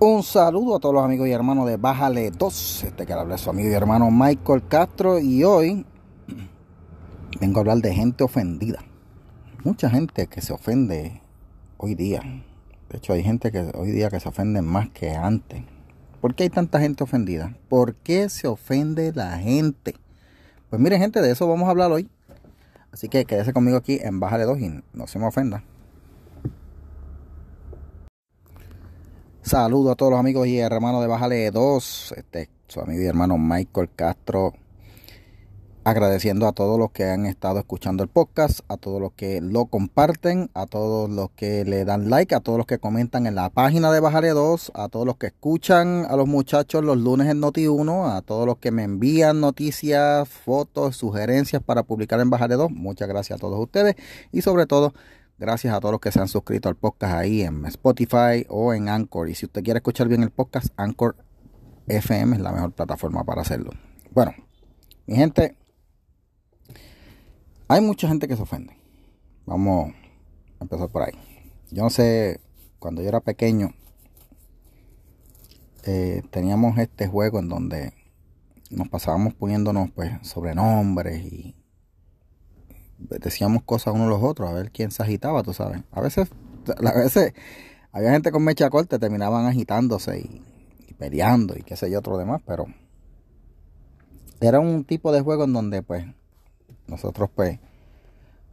Un saludo a todos los amigos y hermanos de Bájale 2, este que habla su amigo y hermano Michael Castro y hoy vengo a hablar de gente ofendida. Mucha gente que se ofende hoy día. De hecho, hay gente que hoy día que se ofende más que antes. ¿Por qué hay tanta gente ofendida? ¿Por qué se ofende la gente? Pues miren gente, de eso vamos a hablar hoy. Así que quédese conmigo aquí en Bájale 2 y no se me ofenda. Saludo a todos los amigos y hermanos de Bájale 2. Este, su amigo y hermano Michael Castro. Agradeciendo a todos los que han estado escuchando el podcast, a todos los que lo comparten, a todos los que le dan like, a todos los que comentan en la página de Bájale 2, a todos los que escuchan a los muchachos los lunes en Noti1, a todos los que me envían noticias, fotos, sugerencias para publicar en Bájale 2. Muchas gracias a todos ustedes y sobre todo Gracias a todos los que se han suscrito al podcast ahí en Spotify o en Anchor. Y si usted quiere escuchar bien el podcast, Anchor FM es la mejor plataforma para hacerlo. Bueno, mi gente, hay mucha gente que se ofende. Vamos a empezar por ahí. Yo no sé, cuando yo era pequeño, eh, teníamos este juego en donde nos pasábamos poniéndonos pues sobrenombres y decíamos cosas unos a los otros, a ver quién se agitaba, tú sabes. A veces, a veces había gente con mecha corta, terminaban agitándose y, peleando y qué sé yo, otro demás, pero era un tipo de juego en donde pues nosotros pues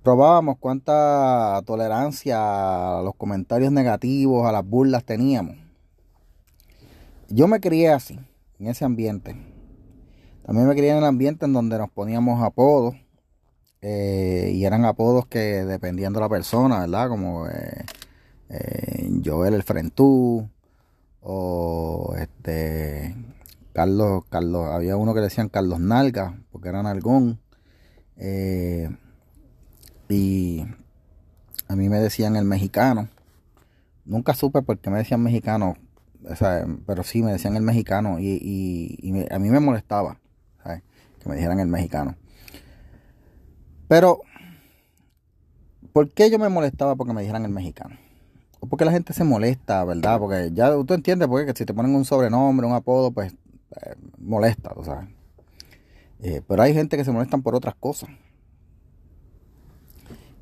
probábamos cuánta tolerancia a los comentarios negativos, a las burlas teníamos. Yo me crié así, en ese ambiente. También me crié en el ambiente en donde nos poníamos apodos eh, y eran apodos que dependiendo de la persona, ¿verdad? Como eh, eh, Joel el Frentú o este Carlos, Carlos, había uno que decían Carlos Nalga, porque era Nalgón. y a mí me decían el mexicano. Nunca supe por qué me decían mexicano, pero sí me decían el mexicano y, a mí me molestaba que me dijeran el mexicano. Pero, ¿por qué yo me molestaba porque me dijeran el mexicano? O porque la gente se molesta, ¿verdad? Porque ya tú entiendes, porque si te ponen un sobrenombre, un apodo, pues eh, molesta, ¿tú sabes? Eh, pero hay gente que se molestan por otras cosas.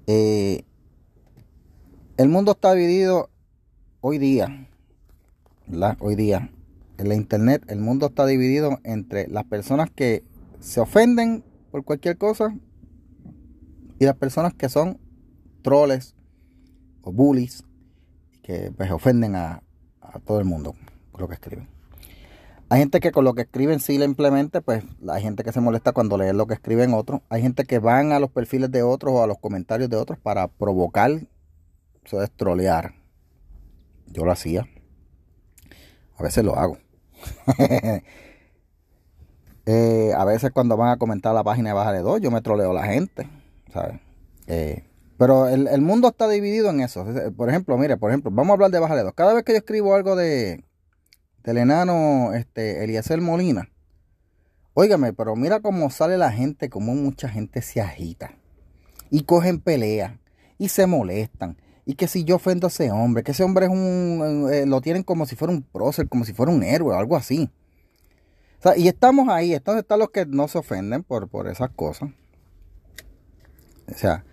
Eh, el mundo está dividido hoy día, ¿verdad? Hoy día, en la internet, el mundo está dividido entre las personas que se ofenden por cualquier cosa y las personas que son troles o bullies, que pues ofenden a, todo el mundo con lo que escriben. Hay gente que con lo que escriben simplemente, pues hay gente que se molesta cuando leen lo que escriben otros. Hay gente que van a los perfiles de otros o a los comentarios de otros para provocar, eso es trolear. Yo lo hacía. A veces lo hago. Eh, a veces cuando van a comentar la página de Baja de Dos, yo me troleo a la gente. Eh, pero el, mundo está dividido en eso. Por ejemplo, mire, por ejemplo, vamos a hablar de Bájale Cada vez que yo escribo algo de del enano este, Eliezer Molina, óigame, pero mira cómo sale la gente, cómo mucha gente se agita y cogen pelea y se molestan. Y que si yo ofendo a ese hombre, que ese hombre es un. Eh, lo tienen como si fuera un prócer, como si fuera un héroe, algo así. y estamos ahí, entonces están los que no se ofenden por, por esas cosas. O sea,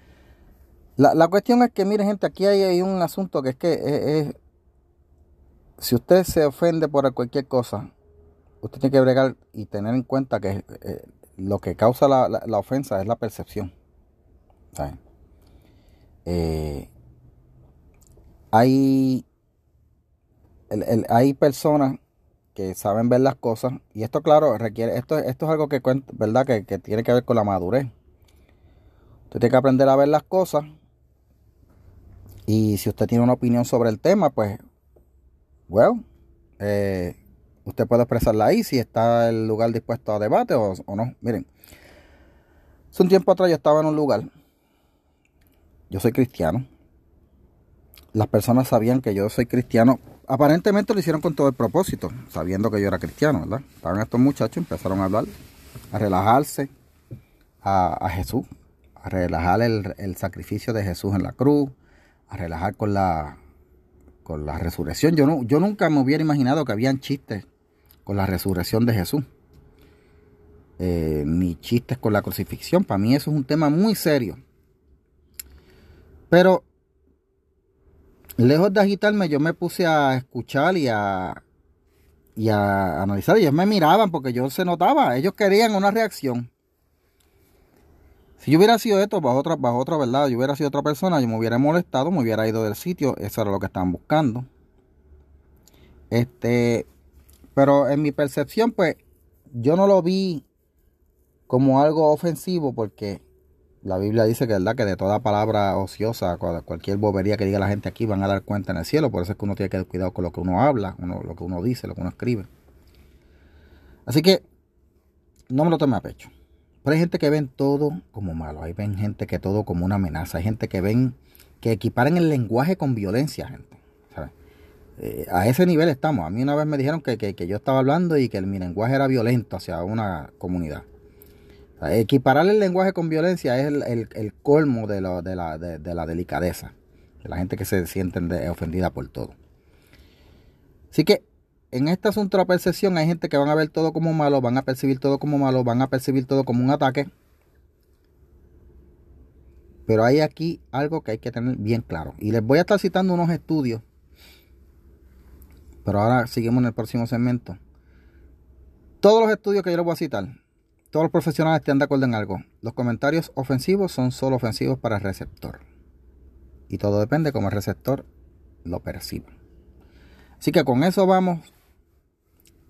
la, cuestión es que, mire gente, aquí hay, un asunto que es que es, si usted se ofende por cualquier cosa, usted tiene que bregar y tener en cuenta que eh, lo que causa la, ofensa es la percepción. Eh, hay, hay personas que saben ver las cosas y esto claro requiere esto esto es algo que verdad que, que tiene que ver con la madurez Usted tiene que aprender a ver las cosas. Y si usted tiene una opinión sobre el tema, pues, bueno, eh, usted puede expresarla ahí si está el lugar dispuesto a debate o, no. Miren, hace un tiempo atrás yo estaba en un lugar. Yo soy cristiano. Las personas sabían que yo soy cristiano. Aparentemente lo hicieron con todo el propósito, sabiendo que yo era cristiano, ¿verdad? Estaban estos muchachos, empezaron a hablar, a relajarse a Jesús, a relajar el, sacrificio de Jesús en la cruz, a relajar con la con la resurrección. Yo, no, yo nunca me hubiera imaginado que habían chistes con la resurrección de Jesús. Eh, ni chistes con la crucifixión. Para mí eso es un tema muy serio. Pero lejos de agitarme, yo me puse a escuchar y a, y a analizar. Ellos me miraban porque yo se notaba. Ellos querían una reacción. Si yo hubiera sido esto bajo otra, bajo otra verdad, yo hubiera sido otra persona, yo me hubiera molestado, me hubiera ido del sitio, eso era lo que estaban buscando. Este, pero en mi percepción, pues, yo no lo vi como algo ofensivo porque la Biblia dice que, ¿verdad? que de toda palabra ociosa, cualquier bobería que diga la gente aquí van a dar cuenta en el cielo. Por eso es que uno tiene que tener cuidado con lo que uno habla, lo que uno dice, lo que uno escribe. Así que no me lo tome a pecho. Pero hay gente que ven todo como malo, hay ven gente que todo como una amenaza, hay gente que ven, que equiparen el lenguaje con violencia, gente. Eh, a ese nivel estamos. A mí una vez me dijeron que, yo estaba hablando y que mi lenguaje era violento hacia una comunidad. equiparar el lenguaje con violencia es el, colmo de, de, la, de, la, delicadeza. De la gente que se siente ofendida por todo. Así que en este asunto de la percepción hay gente que van a ver todo como malo, van a percibir todo como malo, van a percibir todo como un ataque. Pero hay aquí algo que hay que tener bien claro. Y les voy a estar citando unos estudios. Pero ahora seguimos en el próximo segmento. Todos los estudios que yo les voy a citar, todos los profesionales están de acuerdo en algo. Los comentarios ofensivos son solo ofensivos para el receptor. Y todo depende cómo el receptor lo perciba. Así que con eso vamos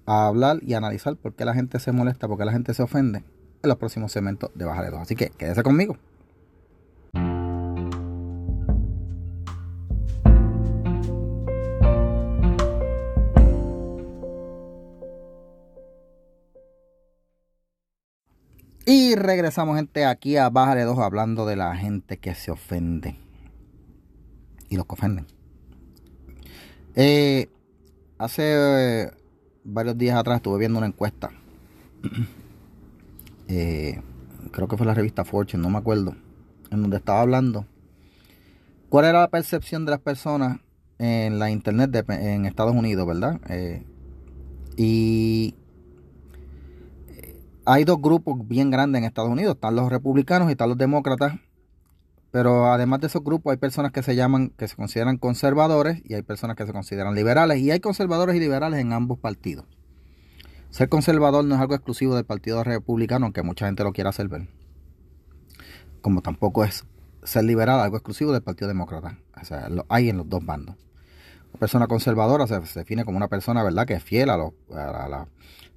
a hablar y analizar por qué la gente se molesta, por qué la gente se ofende en los próximos segmentos de Baja de Dos. Así que quédese conmigo. Y regresamos, gente, aquí a Baja de Dos hablando de la gente que se ofende. Y los que ofenden. Eh, hace varios días atrás estuve viendo una encuesta. Eh, creo que fue la revista Fortune, no me acuerdo. En donde estaba hablando. ¿Cuál era la percepción de las personas en la internet en Estados Unidos, verdad? Eh, y eh, hay dos grupos bien grandes en Estados Unidos. Están los republicanos y están los demócratas. Pero además de esos grupos hay personas que se llaman, que se consideran conservadores y hay personas que se consideran liberales. Y hay conservadores y liberales en ambos partidos. Ser conservador no es algo exclusivo del Partido Republicano, aunque mucha gente lo quiera hacer ver. Como tampoco es ser liberal algo exclusivo del Partido Demócrata. O sea, lo hay en los dos bandos. Una persona conservadora se, define como una persona, ¿verdad?, que es fiel a, a las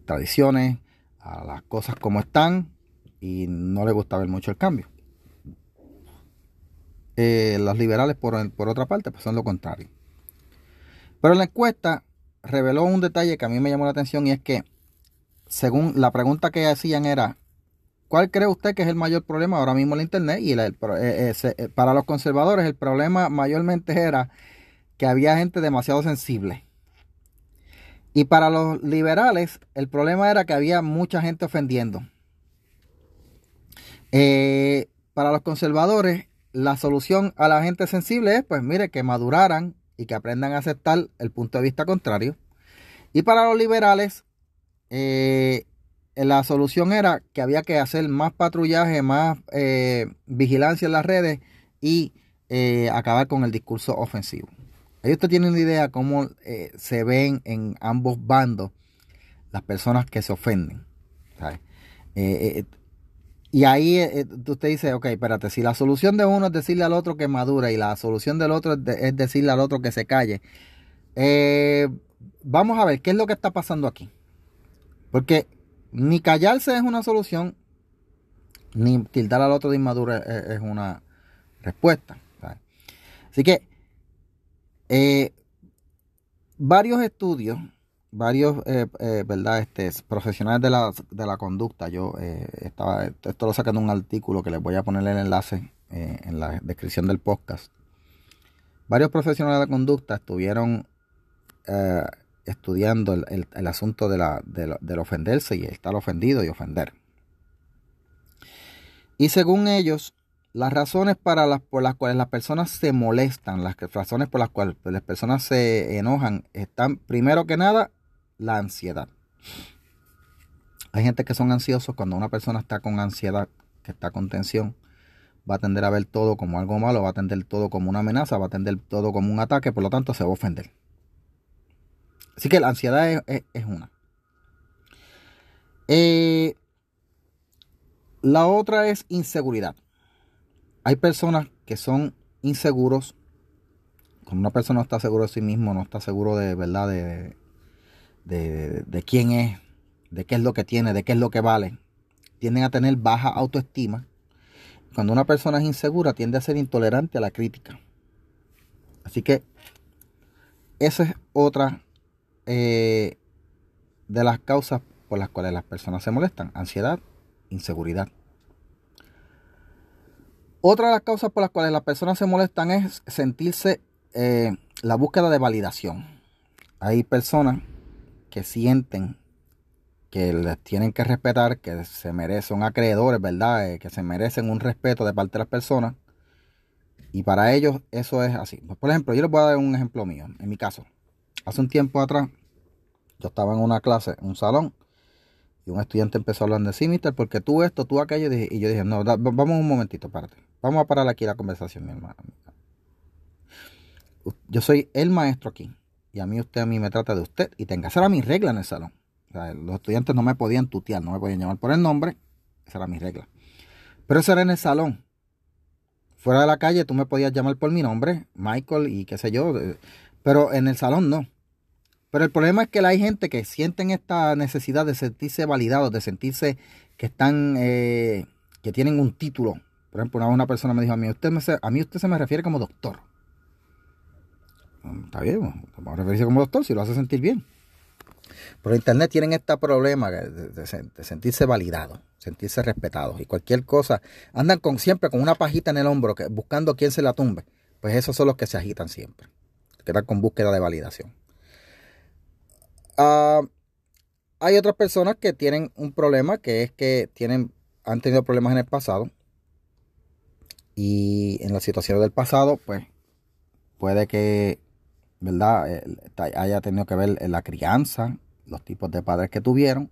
tradiciones, a las cosas como están y no le gusta ver mucho el cambio. Eh, los liberales, por, otra parte, pues son lo contrario. Pero la encuesta reveló un detalle que a mí me llamó la atención y es que, según la pregunta que hacían era, ¿cuál cree usted que es el mayor problema ahora mismo en Internet? Y eh, eh, para los conservadores el problema mayormente era que había gente demasiado sensible. Y para los liberales el problema era que había mucha gente ofendiendo. para los conservadores la solución a la gente sensible es, pues mire, que maduraran y que aprendan a aceptar el punto de vista contrario. Y para los liberales, eh, la solución era que había que hacer más patrullaje, más eh, vigilancia en las redes y eh, acabar con el discurso ofensivo. Ahí usted tiene una idea cómo se ven en ambos bandos las personas que se ofenden. Y ahí eh, eh, usted dice, ok, espérate, si la solución de uno es decirle al otro que madura y la solución del otro es, decirle al otro que se calle, eh, vamos a ver qué es lo que está pasando aquí. Porque ni callarse es una solución, ni tildar al otro de inmadura es, una respuesta. Así que varios estudios varios eh, eh, verdad este profesionales de la, de la conducta. Yo eh, estaba esto lo saqué de un artículo que les voy a poner el enlace en la descripción del podcast. Varios profesionales de la conducta estuvieron estudiando el, el, asunto de la, del ofenderse y estar ofendido y ofender. Y según ellos las razones para las, por las cuales las personas se molestan, las razones por las cuales las personas se enojan, están primero que nada la ansiedad. Hay gente que son ansiosos cuando una persona está con ansiedad, que está con tensión, va a tender a ver todo como algo malo, va a tender todo como una amenaza, va a tender todo como un ataque, por lo tanto se va a ofender. Así que la ansiedad es, una. Eh, la otra es inseguridad. Hay personas que son inseguros. Cuando una persona no está seguro de sí mismo, no está seguro de verdad de, de, quién es, de qué es lo que tiene, de qué es lo que vale, tienden a tener baja autoestima. Cuando una persona es insegura, tiende a ser intolerante a la crítica. Así que esa es otra eh, de las causas por las cuales las personas se molestan. Ansiedad, inseguridad. Otra de las causas por las cuales las personas se molestan es sentirse eh, la búsqueda de validación. Hay personas que sienten que les tienen que respetar, que se merecen, son acreedores, ¿verdad? Eh, que se merecen un respeto de parte de las personas. Y para ellos eso es así. Por ejemplo, yo les voy a dar un ejemplo mío. En mi caso, hace un tiempo atrás, yo estaba en una clase, en un salón, y un estudiante empezó a hablar de sí, mister, porque tú esto, tú aquello, y yo dije, no, vamos un momentito, párate. Vamos a parar aquí la conversación, mi hermano. Yo soy el maestro aquí, y a mí usted a mí me trata de usted, y tenga, esa era mi regla en el salón los estudiantes no me podían tutear, no me podían llamar por el nombre. Esa era mi regla. Pero eso era en el salón. Fuera de la calle tú me podías llamar por mi nombre, Michael y qué sé yo. Pero en el salón no. Pero el problema es que hay gente que sienten esta necesidad de sentirse validados, de sentirse que están, eh, que tienen un título. Por ejemplo, una, persona me dijo a mí, usted me, a mí usted se me refiere como doctor. Está bien, vamos a referirse como doctor si lo hace sentir bien. Por internet tienen este problema de, sentirse validados, sentirse respetados y cualquier cosa. Andan con, siempre con una pajita en el hombro que, buscando quién se la tumbe. Pues esos son los que se agitan siempre. Quedan con búsqueda de validación. Ah, hay otras personas que tienen un problema que es que tienen, han tenido problemas en el pasado. Y en las situaciones del pasado, pues puede que, ¿verdad? Eh, haya tenido que ver en la crianza, los tipos de padres que tuvieron.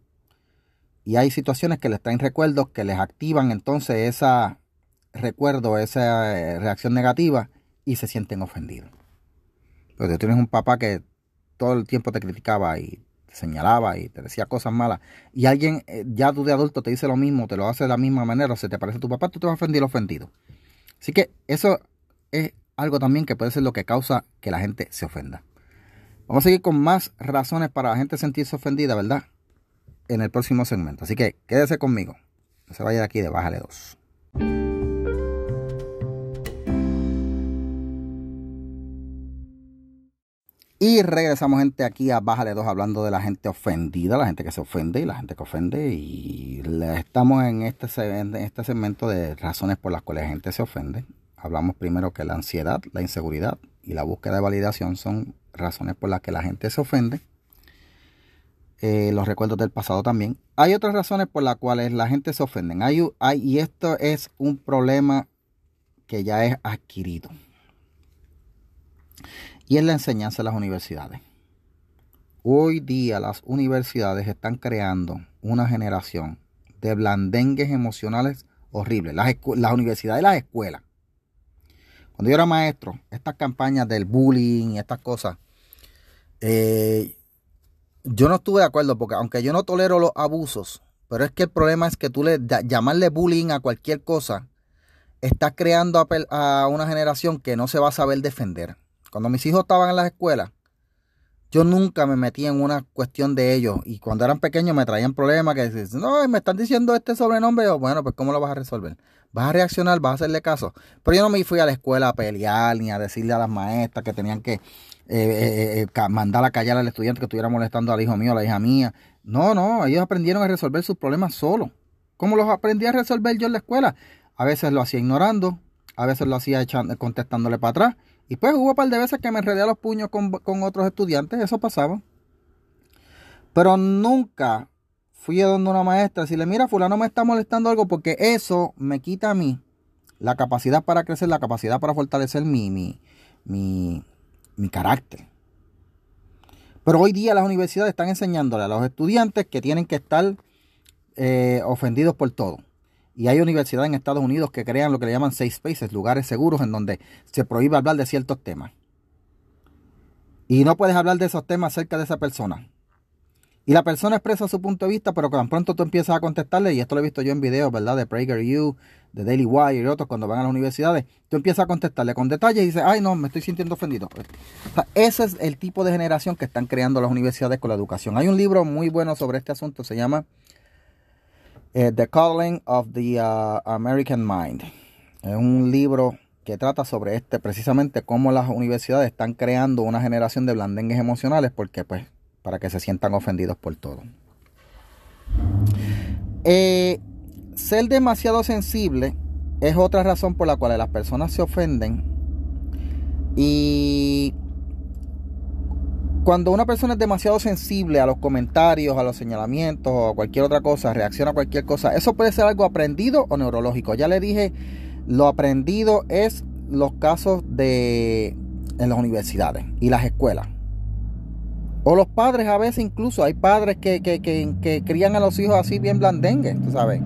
Y hay situaciones que les traen recuerdos que les activan entonces esa recuerdo, esa eh, reacción negativa y se sienten ofendidos. Pero tú tienes un papá que todo el tiempo te criticaba y te señalaba y te decía cosas malas y alguien eh, ya tú de adulto te dice lo mismo, te lo hace de la misma manera, o se te parece a tu papá, tú te vas a ofender ofendido. Así que eso es algo también que puede ser lo que causa que la gente se ofenda. Vamos a seguir con más razones para la gente sentirse ofendida, ¿verdad? En el próximo segmento. Así que quédese conmigo. No se vaya de aquí de Bájale 2. Y regresamos gente aquí a Bájale 2 hablando de la gente ofendida, la gente que se ofende y la gente que ofende. Y estamos en este, en este segmento de razones por las cuales la gente se ofende. Hablamos primero que la ansiedad, la inseguridad y la búsqueda de validación son razones por las que la gente se ofende. Eh, los recuerdos del pasado también. Hay otras razones por las cuales la gente se ofende. Hay, y esto es un problema que ya es adquirido. Y es la enseñanza de las universidades. Hoy día las universidades están creando una generación de blandengues emocionales horribles. Las universidades y las escuelas. Cuando yo era maestro, estas campañas del bullying y estas cosas, eh, yo no estuve de acuerdo porque aunque yo no tolero los abusos, pero es que el problema es que tú le llamarle bullying a cualquier cosa, estás creando a, una generación que no se va a saber defender. Cuando mis hijos estaban en las escuelas, yo nunca me metí en una cuestión de ellos. Y cuando eran pequeños me traían problemas que decían, no, me están diciendo este sobrenombre. bueno, pues ¿cómo lo vas a resolver? ¿Vas a reaccionar? ¿Vas a hacerle caso? Pero yo no me fui a la escuela a pelear ni a decirle a las maestras que tenían que eh, eh, eh, mandar a callar al estudiante que estuviera molestando al hijo mío, a la hija mía. No, no, ellos aprendieron a resolver sus problemas solos. ¿Cómo los aprendí a resolver yo en la escuela? A veces lo hacía ignorando, a veces lo hacía echando, contestándole para atrás. Y pues hubo un par de veces que me enredé a los puños con, con otros estudiantes, eso pasaba. Pero nunca fui a donde una maestra a decirle, mira, fulano me está molestando algo porque eso me quita a mí la capacidad para crecer, la capacidad para fortalecer mi, mi, mi, mi carácter. Pero hoy día las universidades están enseñándole a los estudiantes que tienen que estar eh, ofendidos por todo. Y hay universidades en Estados Unidos que crean lo que le llaman safe spaces, lugares seguros en donde se prohíbe hablar de ciertos temas. Y no puedes hablar de esos temas cerca de esa persona. Y la persona expresa su punto de vista, pero tan pronto tú empiezas a contestarle, y esto lo he visto yo en videos, ¿verdad? De PragerU, de Daily Wire y otros, cuando van a las universidades, tú empiezas a contestarle con detalles y dices, ay, no, me estoy sintiendo ofendido. ese es el tipo de generación que están creando las universidades con la educación. Hay un libro muy bueno sobre este asunto, se llama eh, The Calling of the uh, American Mind. Es un libro que trata sobre este, precisamente cómo las universidades están creando una generación de blandengues emocionales, porque pues para que se sientan ofendidos por todo. Eh, ser demasiado sensible es otra razón por la cual las personas se ofenden. Y cuando una persona es demasiado sensible a los comentarios, a los señalamientos o a cualquier otra cosa, reacciona a cualquier cosa, eso puede ser algo aprendido o neurológico. Ya le dije, lo aprendido es los casos de en las universidades y las escuelas. O los padres, a veces incluso hay padres que, que, crían a los hijos así bien blandengues, tú sabes.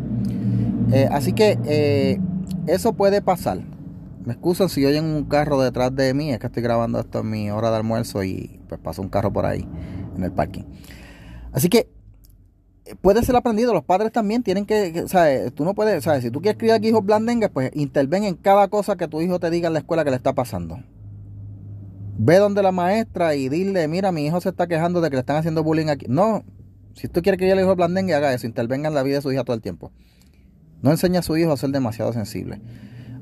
Eh, así que eh, eso puede pasar. Me excusan si oyen un carro detrás de mí, es que estoy grabando esto en mi hora de almuerzo y pues pasa un carro por ahí en el parking. Así que eh, puede ser aprendido, los padres también tienen que, ¿sabes? Tú no puedes, ¿sabes? Si tú quieres criar hijos blandengues, pues interven en cada cosa que tu hijo te diga en la escuela que le está pasando. Ve donde la maestra y dile, mira, mi hijo se está quejando de que le están haciendo bullying aquí. No, si tú quieres que el hijo blandengue, haga eso, intervenga en la vida de su hija todo el tiempo. No enseña a su hijo a ser demasiado sensible.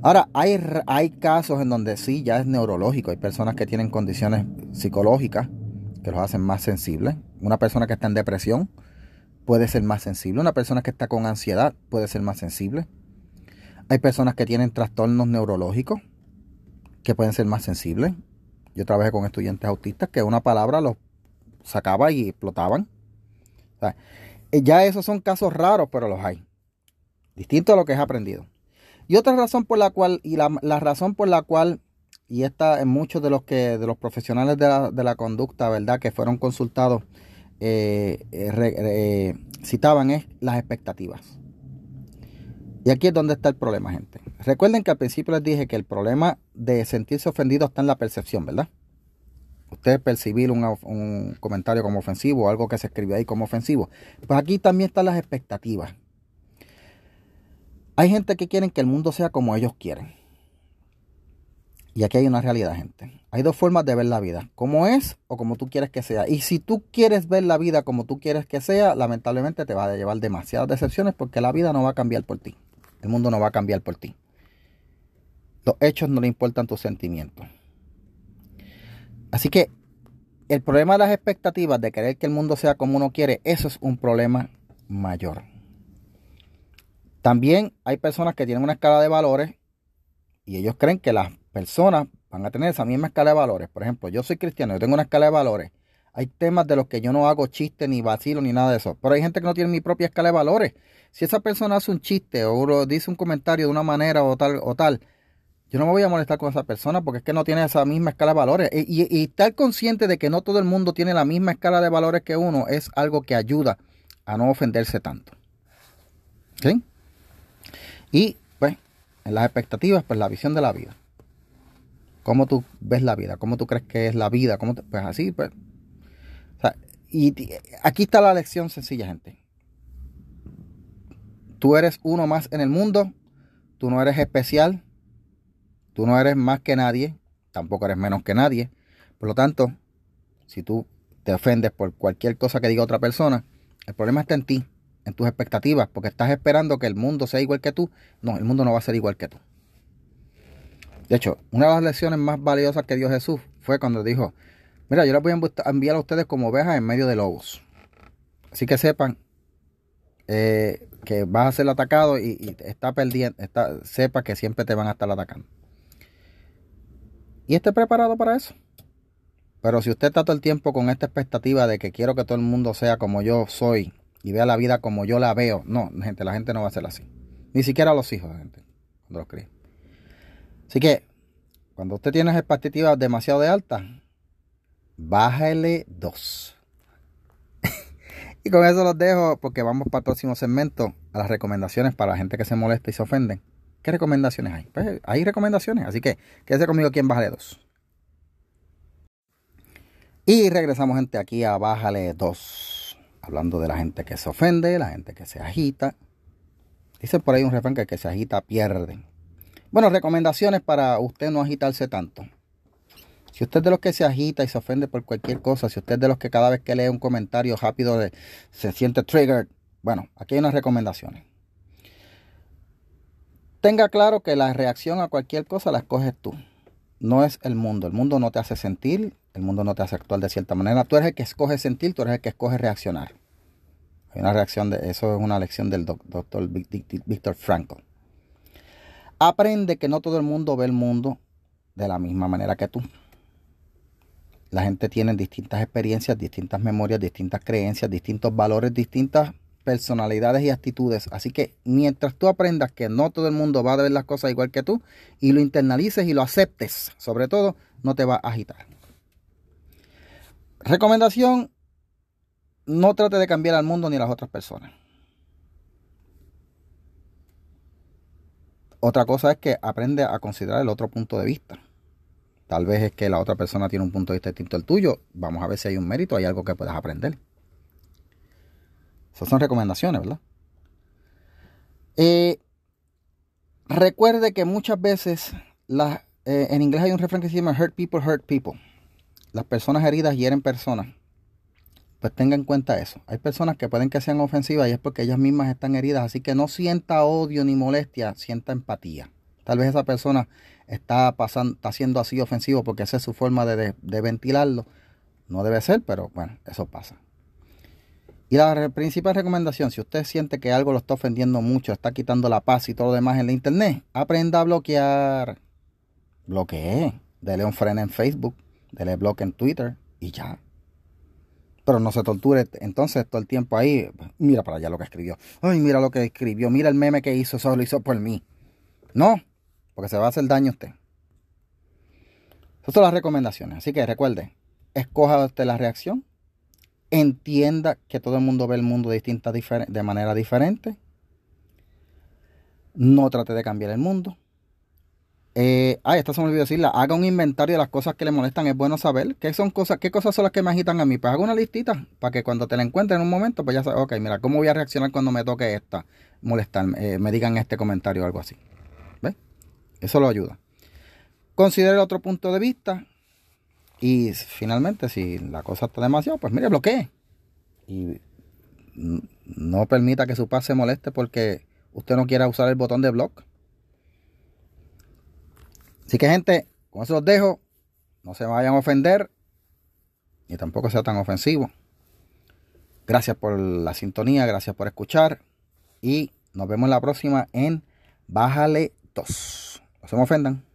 Ahora, hay, hay casos en donde sí, ya es neurológico. Hay personas que tienen condiciones psicológicas que los hacen más sensibles. Una persona que está en depresión puede ser más sensible. Una persona que está con ansiedad puede ser más sensible. Hay personas que tienen trastornos neurológicos que pueden ser más sensibles. Yo trabajé con estudiantes autistas que una palabra los sacaba y explotaban. Eh, ya esos son casos raros, pero los hay. Distinto a lo que es aprendido. Y otra razón por la cual, y la, razón por la cual, y esta en muchos de los que, de los profesionales de la, de la conducta, ¿verdad? Que fueron consultados, eh, eh, citaban es las expectativas. Y aquí es donde está el problema, gente. Recuerden que al principio les dije que el problema de sentirse ofendido está en la percepción, ¿verdad? Usted percibir un, comentario como ofensivo o algo que se escribe ahí como ofensivo. Pues aquí también están las expectativas. Hay gente que quieren que el mundo sea como ellos quieren. Y aquí hay una realidad, gente. Hay dos formas de ver la vida, como es o como tú quieres que sea. Y si tú quieres ver la vida como tú quieres que sea, lamentablemente te va a llevar demasiadas decepciones porque la vida no va a cambiar por ti. El mundo no va a cambiar por ti. Los hechos no le importan tus sentimientos. Así que el problema de las expectativas de querer que el mundo sea como uno quiere, eso es un problema mayor. También hay personas que tienen una escala de valores y ellos creen que las personas van a tener esa misma escala de valores. Por ejemplo, yo soy cristiano, yo tengo una escala de valores. Hay temas de los que yo no hago chiste, ni vacilo, ni nada de eso. Pero hay gente que no tiene mi propia escala de valores. Si esa persona hace un chiste o dice un comentario de una manera o tal o tal, yo no me voy a molestar con esa persona porque es que no tiene esa misma escala de valores. Y, estar consciente de que no todo el mundo tiene la misma escala de valores que uno es algo que ayuda a no ofenderse tanto. ¿Sí? Y, pues, en las expectativas, pues la visión de la vida. ¿Cómo tú ves la vida? ¿Cómo tú crees que es la vida? ¿Cómo pues así, pues. y aquí está la lección sencilla, gente. Tú eres uno más en el mundo, tú no eres especial, tú no eres más que nadie, tampoco eres menos que nadie. Por lo tanto, si tú te ofendes por cualquier cosa que diga otra persona, el problema está en ti, en tus expectativas, porque estás esperando que el mundo sea igual que tú. No, el mundo no va a ser igual que tú. De hecho, una de las lecciones más valiosas que dio Jesús fue cuando dijo, mira, yo les voy a enviar a ustedes como ovejas en medio de lobos. Así que sepan eh, que vas a ser atacado y, está perdiendo, está, sepa que siempre te van a estar atacando. Y esté preparado para eso. Pero si usted está todo el tiempo con esta expectativa de que quiero que todo el mundo sea como yo soy y vea la vida como yo la veo, no, gente, la gente no va a ser así. Ni siquiera los hijos, gente, cuando los críen. Así que, cuando usted tiene expectativas demasiado de altas, bájale dos. y con eso los dejo porque vamos para el próximo segmento a las recomendaciones para la gente que se molesta y se ofende. ¿Qué recomendaciones hay? Pues hay recomendaciones, así que quédese conmigo aquí en Bájale 2. Y regresamos gente aquí a Bájale 2. Hablando de la gente que se ofende, la gente que se agita. Dice por ahí un refrán que el que se agita pierde. Bueno, recomendaciones para usted no agitarse tanto. Si usted es de los que se agita y se ofende por cualquier cosa, si usted es de los que cada vez que lee un comentario rápido se siente triggered, bueno, aquí hay unas recomendaciones. Tenga claro que la reacción a cualquier cosa la escoges tú. No es el mundo. El mundo no te hace sentir, el mundo no te hace actuar de cierta manera. Tú eres el que escoge sentir, tú eres el que escoge reaccionar. Hay una reacción de eso es una lección del doctor Víctor Frankl. Aprende que no todo el mundo ve el mundo de la misma manera que tú. La gente tiene distintas experiencias, distintas memorias, distintas creencias, distintos valores, distintas personalidades y actitudes. Así que mientras tú aprendas que no todo el mundo va a ver las cosas igual que tú y lo internalices y lo aceptes, sobre todo, no te va a agitar. Recomendación, no trate de cambiar al mundo ni a las otras personas. Otra cosa es que aprende a considerar el otro punto de vista. Tal vez es que la otra persona tiene un punto de vista distinto al tuyo. Vamos a ver si hay un mérito, hay algo que puedas aprender. Esas son recomendaciones, ¿verdad? Eh, recuerde que muchas veces eh, en inglés hay un refrán que se llama hurt people, hurt people. Las personas heridas hieren personas. Pues tenga en cuenta eso. Hay personas que pueden que sean ofensivas y es porque ellas mismas están heridas. Así que no sienta odio ni molestia, sienta empatía. Tal vez esa persona está, pasando, está siendo así ofensivo porque esa es su forma de, ventilarlo. No debe ser, pero bueno, eso pasa. Y la principal recomendación, si usted siente que algo lo está ofendiendo mucho, está quitando la paz y todo lo demás en la internet, aprenda a bloquear. Bloquee. Dele un freno en Facebook, dele bloque en Twitter y ya. Pero no se torture entonces todo el tiempo ahí. Mira para allá lo que escribió. Ay, mira lo que escribió. Mira el meme que hizo. Eso lo hizo por mí. No, porque se va a hacer daño a usted. Esas son las recomendaciones. Así que recuerde, escoja usted la reacción, entienda que todo el mundo ve el mundo de manera diferente. No trate de cambiar el mundo. Eh, ay, esta se me olvidó decirla. Haga un inventario de las cosas que le molestan. Es bueno saber qué son cosas, qué cosas son las que me agitan a mí. Pues haga una listita para que cuando te la encuentre en un momento, pues ya sabes, ok, mira, ¿cómo voy a reaccionar cuando me toque esta molestarme? Eh, me digan este comentario o algo así. Eso lo ayuda. Considere otro punto de vista. Y finalmente, si la cosa está demasiado, pues mire, bloquee. Y no permita que su paz se moleste porque usted no quiera usar el botón de block. Así que, gente, con eso los dejo. No se vayan a ofender. Ni tampoco sea tan ofensivo. Gracias por la sintonía, gracias por escuchar. Y nos vemos la próxima en Bájale 2. No se me ofendan.